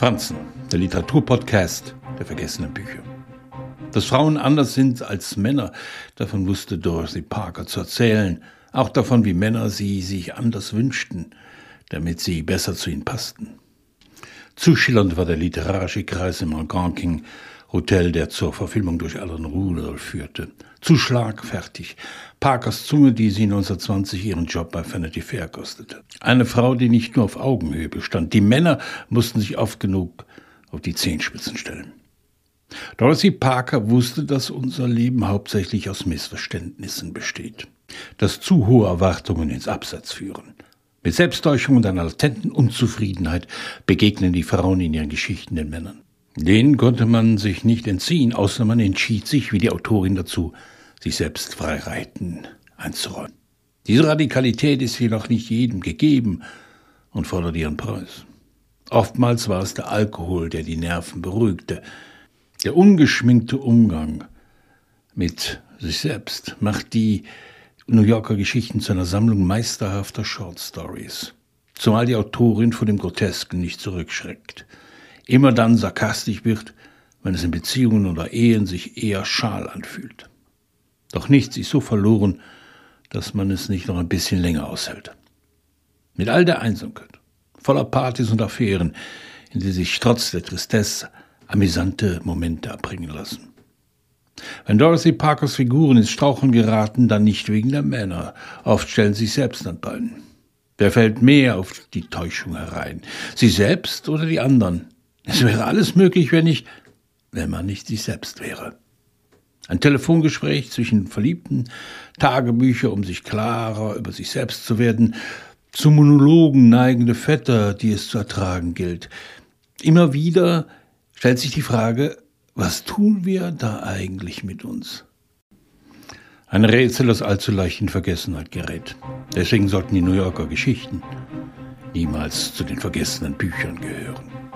Franzen, der Literaturpodcast der vergessenen Bücher. Dass Frauen anders sind als Männer, davon wusste Dorothy Parker zu erzählen, auch davon, wie Männer sie sich anders wünschten, damit sie besser zu ihnen passten. Zu schillernd war der literarische Kreis im Algonquin Hotel, der zur Verfilmung durch Alan Rudolph führte. Zu schlagfertig. Parkers Zunge, die sie 1920 ihren Job bei Vanity Fair kostete. Eine Frau, die nicht nur auf Augenhöhe bestand. Die Männer mussten sich oft genug auf die Zehenspitzen stellen. Dorothy Parker wusste, dass unser Leben hauptsächlich aus Missverständnissen besteht, dass zu hohe Erwartungen ins Absatz führen. Mit Selbsttäuschung und einer latenten Unzufriedenheit begegnen die Frauen in ihren Geschichten den Männern. Denen konnte man sich nicht entziehen, außer man entschied sich, wie die Autorin dazu, sich selbst Freireiten einzuräumen. Diese Radikalität ist jedoch nicht jedem gegeben und fordert ihren Preis. Oftmals war es der Alkohol, der die Nerven beruhigte. Der ungeschminkte Umgang mit sich selbst macht die New Yorker Geschichten zu einer Sammlung meisterhafter Short Stories. Zumal die Autorin vor dem Grotesken nicht zurückschreckt immer dann sarkastisch wird, wenn es in Beziehungen oder Ehen sich eher schal anfühlt. Doch nichts ist so verloren, dass man es nicht noch ein bisschen länger aushält. Mit all der Einsamkeit, voller Partys und Affären, in die sich trotz der Tristesse amüsante Momente erbringen lassen. Wenn Dorothy Parkers Figuren ins Strauchen geraten, dann nicht wegen der Männer, oft stellen sie sich selbst an Beinen. Wer fällt mehr auf die Täuschung herein? Sie selbst oder die anderen? Es wäre alles möglich, wenn ich, wenn man nicht sich selbst wäre. Ein Telefongespräch zwischen Verliebten, Tagebücher, um sich klarer über sich selbst zu werden, zu Monologen neigende Vetter, die es zu ertragen gilt. Immer wieder stellt sich die Frage, was tun wir da eigentlich mit uns? Ein Rätsel, das allzu leicht in Vergessenheit gerät. Deswegen sollten die New Yorker Geschichten niemals zu den vergessenen Büchern gehören.